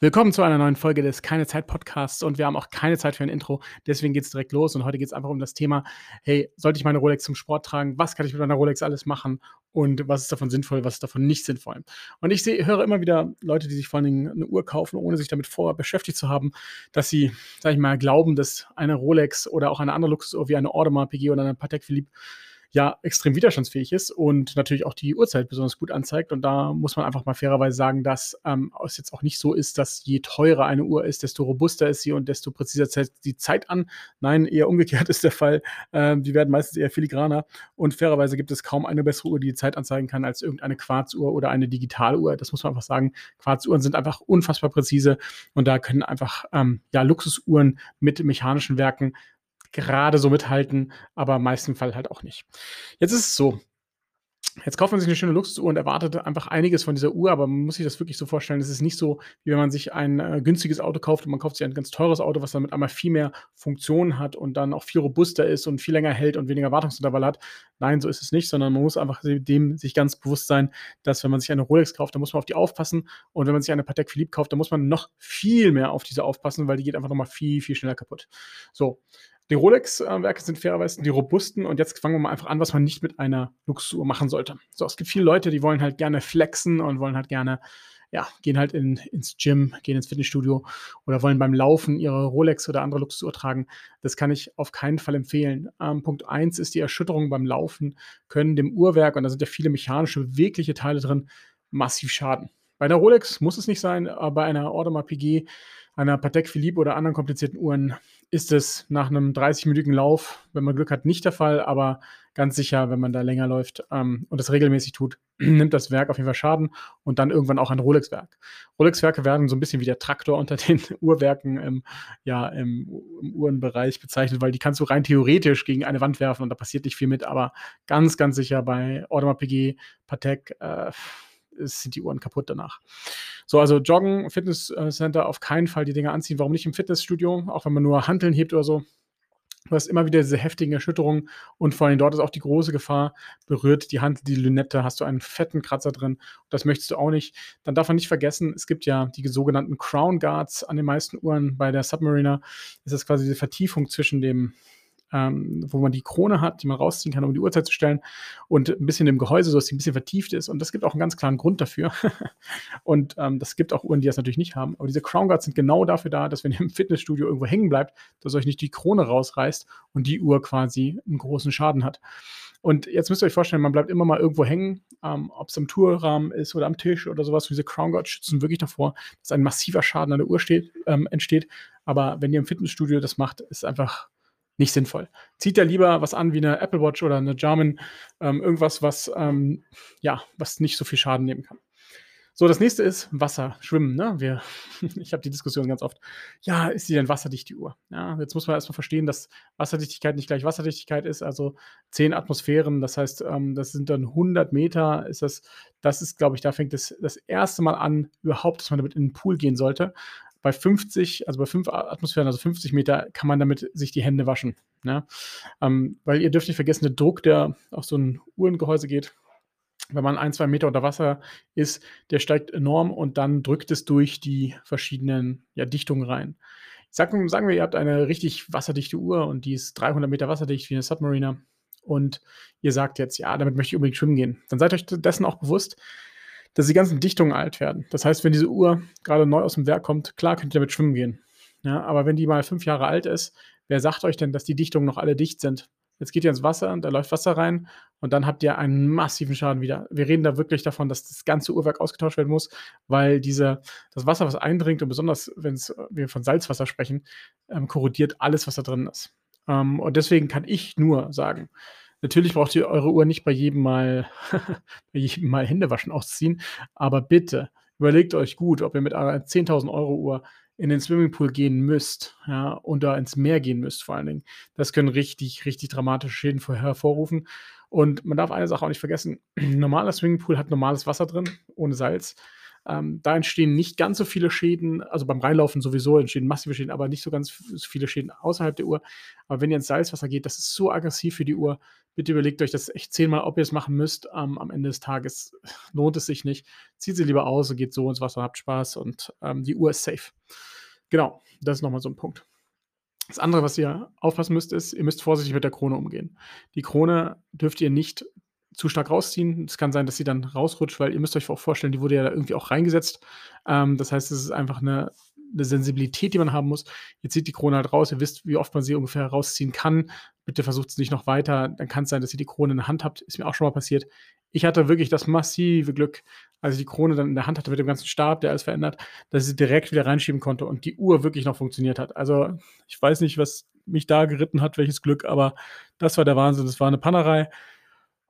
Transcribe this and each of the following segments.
Willkommen zu einer neuen Folge des Keine Zeit Podcasts und wir haben auch keine Zeit für ein Intro. Deswegen geht es direkt los und heute geht es einfach um das Thema, hey, sollte ich meine Rolex zum Sport tragen? Was kann ich mit meiner Rolex alles machen? Und was ist davon sinnvoll, was ist davon nicht sinnvoll? Und ich seh, höre immer wieder Leute, die sich vor allen Dingen eine Uhr kaufen, ohne sich damit vorher beschäftigt zu haben, dass sie, sag ich mal, glauben, dass eine Rolex oder auch eine andere Luxusuhr wie eine Audemars PG oder eine Patek Philippe ja extrem widerstandsfähig ist und natürlich auch die Uhrzeit besonders gut anzeigt. Und da muss man einfach mal fairerweise sagen, dass ähm, es jetzt auch nicht so ist, dass je teurer eine Uhr ist, desto robuster ist sie und desto präziser zeigt die Zeit an. Nein, eher umgekehrt ist der Fall. Ähm, die werden meistens eher filigraner und fairerweise gibt es kaum eine bessere Uhr, die die Zeit anzeigen kann als irgendeine Quarzuhr oder eine Digitaluhr. Das muss man einfach sagen. Quarzuhren sind einfach unfassbar präzise und da können einfach ähm, ja, Luxusuhren mit mechanischen Werken gerade so mithalten, aber im meisten Fall halt auch nicht. Jetzt ist es so, Jetzt kauft man sich eine schöne Luxusuhr und erwartet einfach einiges von dieser Uhr, aber man muss sich das wirklich so vorstellen. Es ist nicht so, wie wenn man sich ein äh, günstiges Auto kauft und man kauft sich ein ganz teures Auto, was dann mit einmal viel mehr Funktionen hat und dann auch viel robuster ist und viel länger hält und weniger Wartungsintervall hat. Nein, so ist es nicht, sondern man muss einfach dem sich ganz bewusst sein, dass wenn man sich eine Rolex kauft, dann muss man auf die aufpassen und wenn man sich eine Patek Philippe kauft, dann muss man noch viel mehr auf diese aufpassen, weil die geht einfach nochmal viel, viel schneller kaputt. So, die Rolex-Werke sind fairerweise die robusten und jetzt fangen wir mal einfach an, was man nicht mit einer Luxusuhr machen sollte. So, es gibt viele Leute, die wollen halt gerne flexen und wollen halt gerne, ja, gehen halt in, ins Gym, gehen ins Fitnessstudio oder wollen beim Laufen ihre Rolex oder andere Luxusuhr tragen. Das kann ich auf keinen Fall empfehlen. Ähm, Punkt 1 ist die Erschütterung beim Laufen, können dem Uhrwerk, und da sind ja viele mechanische, bewegliche Teile drin, massiv schaden. Bei einer Rolex muss es nicht sein, aber bei einer Audemars PG, einer Patek Philippe oder anderen komplizierten Uhren ist es nach einem 30-minütigen Lauf, wenn man Glück hat, nicht der Fall, aber ganz sicher, wenn man da länger läuft ähm, und das regelmäßig tut, nimmt das Werk auf jeden Fall Schaden und dann irgendwann auch ein Rolex-Werk. Rolex-Werke werden so ein bisschen wie der Traktor unter den Uhrwerken im, ja, im, im Uhrenbereich bezeichnet, weil die kannst du rein theoretisch gegen eine Wand werfen und da passiert nicht viel mit, aber ganz, ganz sicher bei Audemars PG, Patek, äh, sind die Uhren kaputt danach. So, also Joggen, Fitnesscenter auf keinen Fall die Dinger anziehen. Warum nicht im Fitnessstudio? Auch wenn man nur Hanteln hebt oder so. Du hast immer wieder diese heftigen Erschütterungen und vor allem dort ist auch die große Gefahr, berührt die Hand die Lünette, hast du einen fetten Kratzer drin. Das möchtest du auch nicht. Dann darf man nicht vergessen, es gibt ja die sogenannten Crown Guards an den meisten Uhren. Bei der Submariner ist quasi diese Vertiefung zwischen dem ähm, wo man die Krone hat, die man rausziehen kann, um die Uhrzeit zu stellen und ein bisschen im Gehäuse, sodass sie ein bisschen vertieft ist. Und das gibt auch einen ganz klaren Grund dafür. und ähm, das gibt auch Uhren, die das natürlich nicht haben. Aber diese Crown Guards sind genau dafür da, dass wenn ihr im Fitnessstudio irgendwo hängen bleibt, dass euch nicht die Krone rausreißt und die Uhr quasi einen großen Schaden hat. Und jetzt müsst ihr euch vorstellen, man bleibt immer mal irgendwo hängen, ähm, ob es im Tourrahmen ist oder am Tisch oder sowas. Und diese Crown Guards schützen wirklich davor, dass ein massiver Schaden an der Uhr steht, ähm, entsteht. Aber wenn ihr im Fitnessstudio das macht, ist einfach nicht sinnvoll. Zieht ja lieber was an wie eine Apple Watch oder eine Jarman, ähm, irgendwas, was, ähm, ja, was nicht so viel Schaden nehmen kann. So, das nächste ist Wasser, Schwimmen. Ne? Wir, ich habe die Diskussion ganz oft. Ja, ist sie denn wasserdicht, die Uhr? Ja, jetzt muss man erstmal verstehen, dass Wasserdichtigkeit nicht gleich Wasserdichtigkeit ist. Also 10 Atmosphären, das heißt, ähm, das sind dann 100 Meter. Ist das, das ist, glaube ich, da fängt es das erste Mal an, überhaupt, dass man damit in den Pool gehen sollte bei 50, also bei 5 Atmosphären, also 50 Meter, kann man damit sich die Hände waschen. Ne? Ähm, weil ihr dürft nicht vergessen, der Druck, der auf so ein Uhrengehäuse geht, wenn man ein, zwei Meter unter Wasser ist, der steigt enorm und dann drückt es durch die verschiedenen ja, Dichtungen rein. Sag, sagen wir, ihr habt eine richtig wasserdichte Uhr und die ist 300 Meter wasserdicht wie eine Submariner und ihr sagt jetzt, ja, damit möchte ich unbedingt schwimmen gehen. Dann seid euch dessen auch bewusst, dass die ganzen Dichtungen alt werden. Das heißt, wenn diese Uhr gerade neu aus dem Werk kommt, klar könnt ihr damit schwimmen gehen. Ja, aber wenn die mal fünf Jahre alt ist, wer sagt euch denn, dass die Dichtungen noch alle dicht sind? Jetzt geht ihr ins Wasser und da läuft Wasser rein und dann habt ihr einen massiven Schaden wieder. Wir reden da wirklich davon, dass das ganze Uhrwerk ausgetauscht werden muss, weil diese, das Wasser, was eindringt und besonders, wenn wir von Salzwasser sprechen, ähm, korrodiert alles, was da drin ist. Ähm, und deswegen kann ich nur sagen, Natürlich braucht ihr eure Uhr nicht bei jedem Mal, bei jedem Mal Händewaschen ausziehen, aber bitte überlegt euch gut, ob ihr mit einer 10.000 Euro Uhr in den Swimmingpool gehen müsst, ja, und da ins Meer gehen müsst vor allen Dingen. Das können richtig, richtig dramatische Schäden hervorrufen. Und man darf eine Sache auch nicht vergessen: ein normaler Swimmingpool hat normales Wasser drin, ohne Salz. Ähm, da entstehen nicht ganz so viele Schäden, also beim Reinlaufen sowieso entstehen massive Schäden, aber nicht so ganz viele Schäden außerhalb der Uhr. Aber wenn ihr ins Salzwasser geht, das ist so aggressiv für die Uhr, bitte überlegt euch das echt zehnmal, ob ihr es machen müsst. Ähm, am Ende des Tages lohnt es sich nicht. Zieht sie lieber aus und geht so ins Wasser, habt Spaß und ähm, die Uhr ist safe. Genau, das ist nochmal so ein Punkt. Das andere, was ihr aufpassen müsst, ist, ihr müsst vorsichtig mit der Krone umgehen. Die Krone dürft ihr nicht zu stark rausziehen. Es kann sein, dass sie dann rausrutscht, weil ihr müsst euch auch vorstellen, die wurde ja da irgendwie auch reingesetzt. Ähm, das heißt, es ist einfach eine, eine, Sensibilität, die man haben muss. Ihr zieht die Krone halt raus, ihr wisst, wie oft man sie ungefähr rausziehen kann. Bitte versucht es nicht noch weiter. Dann kann es sein, dass ihr die Krone in der Hand habt. Ist mir auch schon mal passiert. Ich hatte wirklich das massive Glück, als ich die Krone dann in der Hand hatte mit dem ganzen Stab, der alles verändert, dass ich sie direkt wieder reinschieben konnte und die Uhr wirklich noch funktioniert hat. Also ich weiß nicht, was mich da geritten hat, welches Glück, aber das war der Wahnsinn. Das war eine Pannerei.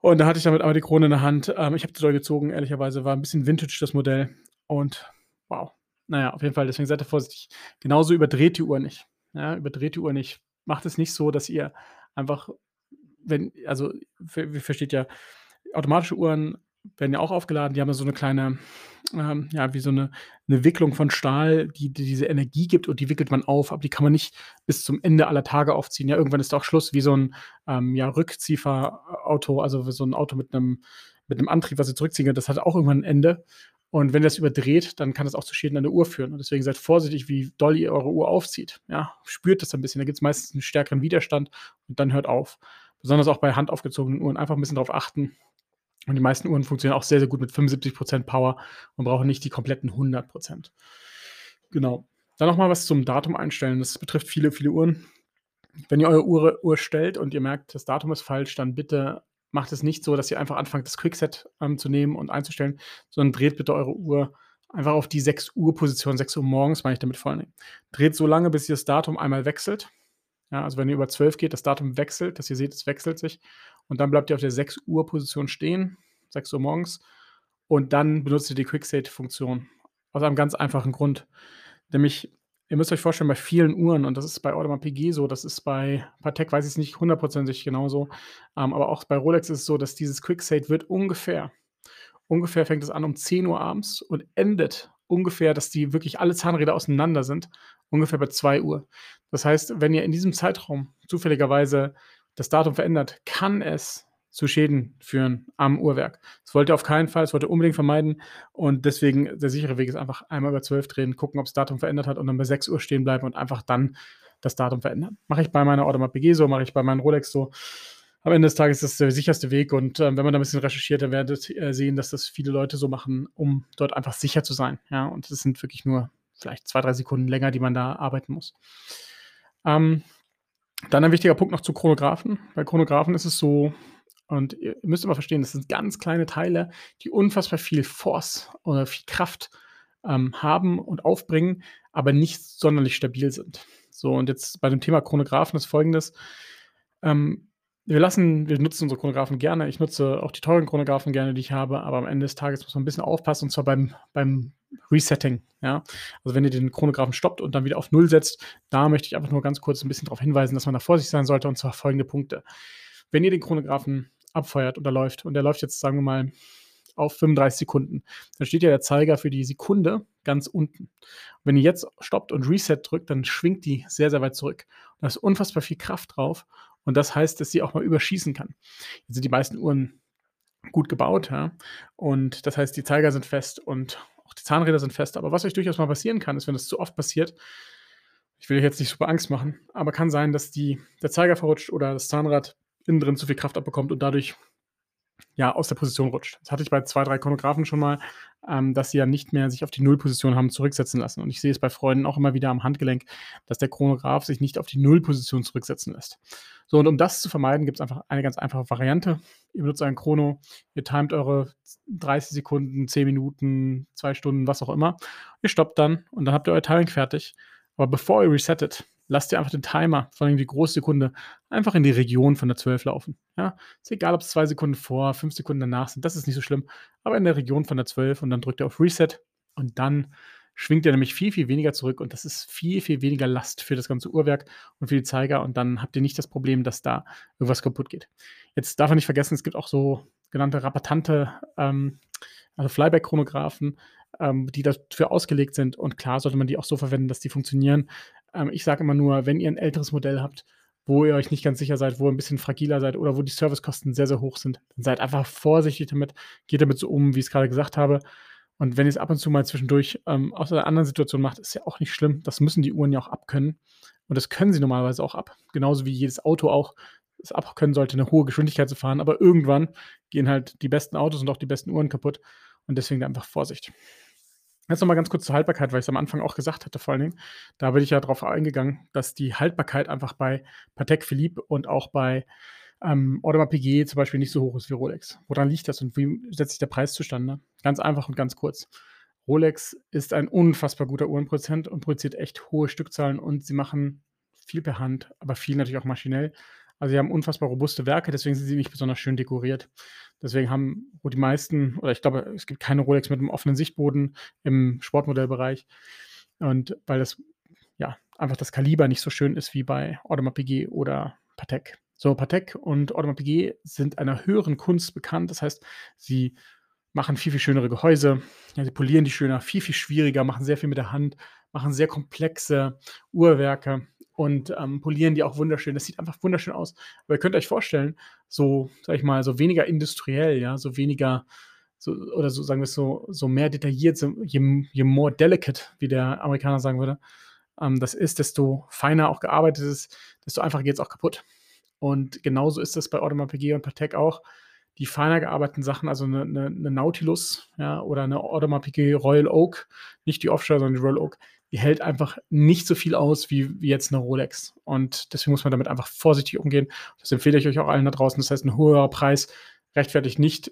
Und da hatte ich damit aber die Krone in der Hand. Ähm, ich habe die doll gezogen, ehrlicherweise. War ein bisschen vintage, das Modell. Und wow. Naja, auf jeden Fall, deswegen seid ihr vorsichtig. Genauso überdreht die Uhr nicht. Ja, überdreht die Uhr nicht. Macht es nicht so, dass ihr einfach, wenn, also, wie versteht ja, automatische Uhren werden ja auch aufgeladen. Die haben so eine kleine, ähm, ja, wie so eine, eine Wicklung von Stahl, die, die, diese Energie gibt und die wickelt man auf, aber die kann man nicht bis zum Ende aller Tage aufziehen. Ja, irgendwann ist auch Schluss, wie so ein ähm, ja, Rückzieferauto, also so ein Auto mit einem, mit einem Antrieb, was sie zurückziehen das hat auch irgendwann ein Ende. Und wenn das überdreht, dann kann das auch zu Schäden an der Uhr führen. Und deswegen seid vorsichtig, wie doll ihr eure Uhr aufzieht. Ja, spürt das ein bisschen. Da gibt es meistens einen stärkeren Widerstand und dann hört auf. Besonders auch bei handaufgezogenen Uhren einfach ein bisschen darauf achten, und die meisten Uhren funktionieren auch sehr, sehr gut mit 75% Power und brauchen nicht die kompletten 100%. Genau. Dann nochmal was zum Datum einstellen. Das betrifft viele, viele Uhren. Wenn ihr eure Uhr, Uhr stellt und ihr merkt, das Datum ist falsch, dann bitte macht es nicht so, dass ihr einfach anfangt, das Quickset ähm, zu nehmen und einzustellen, sondern dreht bitte eure Uhr einfach auf die 6 Uhr Position, 6 Uhr morgens, meine ich damit vor. Dreht so lange, bis ihr das Datum einmal wechselt. Ja, also wenn ihr über 12 geht, das Datum wechselt, dass ihr seht, es wechselt sich. Und dann bleibt ihr auf der 6 Uhr Position stehen, 6 Uhr morgens. Und dann benutzt ihr die Quick-State-Funktion. Aus einem ganz einfachen Grund. Nämlich, ihr müsst euch vorstellen, bei vielen Uhren, und das ist bei Audemars PG so, das ist bei Patek, weiß ich es nicht hundertprozentig genauso, ähm, aber auch bei Rolex ist es so, dass dieses Quick-State wird ungefähr, ungefähr fängt es an um 10 Uhr abends und endet ungefähr, dass die wirklich alle Zahnräder auseinander sind, ungefähr bei 2 Uhr. Das heißt, wenn ihr in diesem Zeitraum zufälligerweise das Datum verändert, kann es zu Schäden führen am Uhrwerk. Das wollte er auf keinen Fall, das wollte er unbedingt vermeiden. Und deswegen der sichere Weg ist einfach einmal über 12 drehen, gucken, ob das Datum verändert hat und dann bei 6 Uhr stehen bleiben und einfach dann das Datum verändern. Mache ich bei meiner Audemars PG so, mache ich bei meinen Rolex so. Am Ende des Tages ist das der sicherste Weg und äh, wenn man da ein bisschen recherchiert, dann werdet ihr sehen, dass das viele Leute so machen, um dort einfach sicher zu sein. Ja, und es sind wirklich nur vielleicht zwei, drei Sekunden länger, die man da arbeiten muss. Ähm, dann ein wichtiger Punkt noch zu Chronographen. Bei Chronographen ist es so, und ihr müsst immer verstehen, das sind ganz kleine Teile, die unfassbar viel Force oder viel Kraft ähm, haben und aufbringen, aber nicht sonderlich stabil sind. So, und jetzt bei dem Thema Chronographen ist folgendes. Ähm, wir lassen, wir nutzen unsere Chronographen gerne. Ich nutze auch die teuren Chronographen gerne, die ich habe, aber am Ende des Tages muss man ein bisschen aufpassen und zwar beim, beim Resetting. Ja? Also wenn ihr den Chronographen stoppt und dann wieder auf Null setzt, da möchte ich einfach nur ganz kurz ein bisschen darauf hinweisen, dass man da vorsichtig sein sollte und zwar folgende Punkte. Wenn ihr den Chronographen abfeuert oder läuft und der läuft jetzt, sagen wir mal, auf 35 Sekunden, dann steht ja der Zeiger für die Sekunde ganz unten. Und wenn ihr jetzt stoppt und Reset drückt, dann schwingt die sehr, sehr weit zurück. Und da ist unfassbar viel Kraft drauf und das heißt, dass sie auch mal überschießen kann. Jetzt sind die meisten Uhren gut gebaut, ja. Und das heißt, die Zeiger sind fest und auch die Zahnräder sind fest. Aber was euch durchaus mal passieren kann, ist, wenn das zu oft passiert, ich will euch jetzt nicht super Angst machen, aber kann sein, dass die, der Zeiger verrutscht oder das Zahnrad innen drin zu viel Kraft abbekommt und dadurch ja, aus der Position rutscht. Das hatte ich bei zwei, drei Chronographen schon mal, ähm, dass sie ja nicht mehr sich auf die Nullposition haben zurücksetzen lassen. Und ich sehe es bei Freunden auch immer wieder am Handgelenk, dass der Chronograph sich nicht auf die Nullposition zurücksetzen lässt. So, und um das zu vermeiden, gibt es einfach eine ganz einfache Variante. Ihr benutzt einen Chrono, ihr timet eure 30 Sekunden, 10 Minuten, 2 Stunden, was auch immer. Ihr stoppt dann und dann habt ihr euer Timing fertig. Aber bevor ihr resettet, lasst ihr einfach den Timer, vor allem die große Sekunde, einfach in die Region von der 12 laufen. Ja, ist egal, ob es zwei Sekunden vor, fünf Sekunden danach sind, das ist nicht so schlimm, aber in der Region von der 12 und dann drückt ihr auf Reset und dann schwingt ihr nämlich viel, viel weniger zurück und das ist viel, viel weniger Last für das ganze Uhrwerk und für die Zeiger und dann habt ihr nicht das Problem, dass da irgendwas kaputt geht. Jetzt darf man nicht vergessen, es gibt auch so genannte rapatante, ähm, also Flyback-Chronographen, ähm, die dafür ausgelegt sind und klar sollte man die auch so verwenden, dass die funktionieren. Ähm, ich sage immer nur, wenn ihr ein älteres Modell habt, wo ihr euch nicht ganz sicher seid, wo ihr ein bisschen fragiler seid oder wo die Servicekosten sehr, sehr hoch sind, dann seid einfach vorsichtig damit, geht damit so um, wie ich es gerade gesagt habe. Und wenn ihr es ab und zu mal zwischendurch ähm, aus einer anderen Situation macht, ist ja auch nicht schlimm. Das müssen die Uhren ja auch abkönnen. Und das können sie normalerweise auch ab. Genauso wie jedes Auto auch es abkönnen sollte, eine hohe Geschwindigkeit zu fahren. Aber irgendwann gehen halt die besten Autos und auch die besten Uhren kaputt. Und deswegen einfach Vorsicht. Jetzt nochmal ganz kurz zur Haltbarkeit, weil ich es am Anfang auch gesagt hatte, vor allen Dingen. Da bin ich ja darauf eingegangen, dass die Haltbarkeit einfach bei Patek Philippe und auch bei ähm, Audemars Piguet zum Beispiel nicht so hoch ist wie Rolex. Woran liegt das und wie setzt sich der Preis zustande? Ganz einfach und ganz kurz. Rolex ist ein unfassbar guter Uhrenproduzent und produziert echt hohe Stückzahlen und sie machen viel per Hand, aber viel natürlich auch maschinell. Also sie haben unfassbar robuste Werke, deswegen sind sie nicht besonders schön dekoriert. Deswegen haben die meisten, oder ich glaube, es gibt keine Rolex mit einem offenen Sichtboden im Sportmodellbereich. Und weil das ja einfach das Kaliber nicht so schön ist wie bei Audemars Piguet oder Patek. So, Patek und Audemars Piguet sind einer höheren Kunst bekannt. Das heißt, sie machen viel, viel schönere Gehäuse. Ja, sie polieren die schöner, viel, viel schwieriger, machen sehr viel mit der Hand, machen sehr komplexe Uhrwerke und ähm, polieren die auch wunderschön. Das sieht einfach wunderschön aus. Aber ihr könnt euch vorstellen, so, sag ich mal, so weniger industriell, ja, so weniger, so, oder so sagen wir es so, so mehr detailliert, so, je, je more delicate, wie der Amerikaner sagen würde, ähm, das ist, desto feiner auch gearbeitet ist, desto einfacher geht es auch kaputt. Und genauso ist es bei Piguet und Patek auch. Die feiner gearbeiteten Sachen, also eine, eine, eine Nautilus ja, oder eine Piguet Royal Oak, nicht die Offshore, sondern die Royal Oak, die hält einfach nicht so viel aus wie, wie jetzt eine Rolex. Und deswegen muss man damit einfach vorsichtig umgehen. Das empfehle ich euch auch allen da draußen. Das heißt, ein höherer Preis rechtfertigt nicht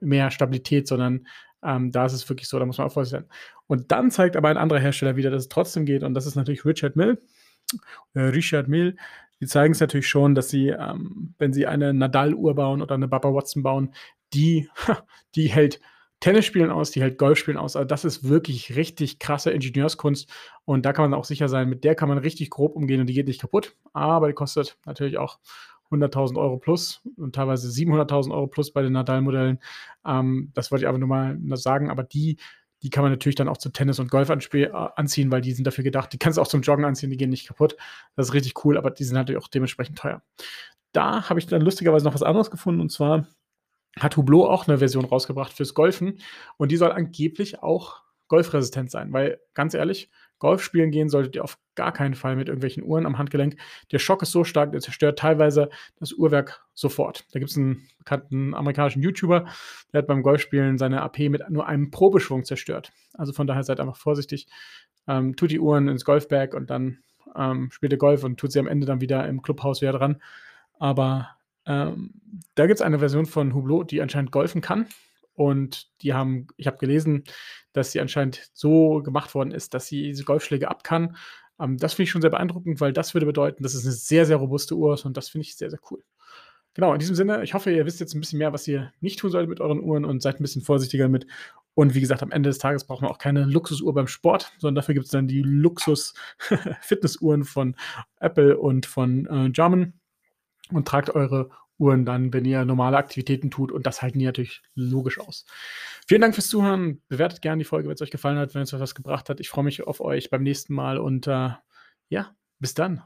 mehr Stabilität, sondern ähm, da ist es wirklich so, da muss man auch vorsichtig sein. Und dann zeigt aber ein anderer Hersteller wieder, dass es trotzdem geht. Und das ist natürlich Richard Mill. Äh, Richard Mill die zeigen es natürlich schon, dass sie, ähm, wenn sie eine Nadal-Uhr bauen oder eine Baba Watson bauen, die, die hält Tennis spielen aus, die hält Golf spielen aus. Also das ist wirklich richtig krasse Ingenieurskunst und da kann man auch sicher sein, mit der kann man richtig grob umgehen und die geht nicht kaputt. Aber die kostet natürlich auch 100.000 Euro plus und teilweise 700.000 Euro plus bei den Nadal-Modellen. Ähm, das wollte ich aber nur mal sagen. Aber die die kann man natürlich dann auch zu Tennis und Golf äh, anziehen, weil die sind dafür gedacht. Die kannst du auch zum Joggen anziehen, die gehen nicht kaputt. Das ist richtig cool, aber die sind natürlich auch dementsprechend teuer. Da habe ich dann lustigerweise noch was anderes gefunden und zwar hat Hublot auch eine Version rausgebracht fürs Golfen und die soll angeblich auch golfresistent sein, weil ganz ehrlich, Golf spielen gehen solltet ihr auf gar keinen Fall mit irgendwelchen Uhren am Handgelenk. Der Schock ist so stark, der zerstört teilweise das Uhrwerk sofort. Da gibt es einen bekannten amerikanischen YouTuber, der hat beim Golfspielen seine AP mit nur einem Probeschwung zerstört. Also von daher seid einfach vorsichtig. Ähm, tut die Uhren ins Golfbag und dann ähm, spielt ihr Golf und tut sie am Ende dann wieder im Clubhaus wieder dran. Aber ähm, da gibt es eine Version von Hublot, die anscheinend golfen kann. Und die haben, ich habe gelesen, dass sie anscheinend so gemacht worden ist, dass sie diese Golfschläge ab kann. Ähm, das finde ich schon sehr beeindruckend, weil das würde bedeuten, dass es eine sehr, sehr robuste Uhr ist und das finde ich sehr, sehr cool. Genau, in diesem Sinne, ich hoffe, ihr wisst jetzt ein bisschen mehr, was ihr nicht tun solltet mit euren Uhren und seid ein bisschen vorsichtiger mit. Und wie gesagt, am Ende des Tages braucht man auch keine Luxusuhr beim Sport, sondern dafür gibt es dann die Luxus-Fitnessuhren von Apple und von äh, Jarman und tragt eure Uhren dann, wenn ihr normale Aktivitäten tut. Und das halten die natürlich logisch aus. Vielen Dank fürs Zuhören. Bewertet gerne die Folge, wenn es euch gefallen hat, wenn es euch was gebracht hat. Ich freue mich auf euch beim nächsten Mal und äh, ja, bis dann.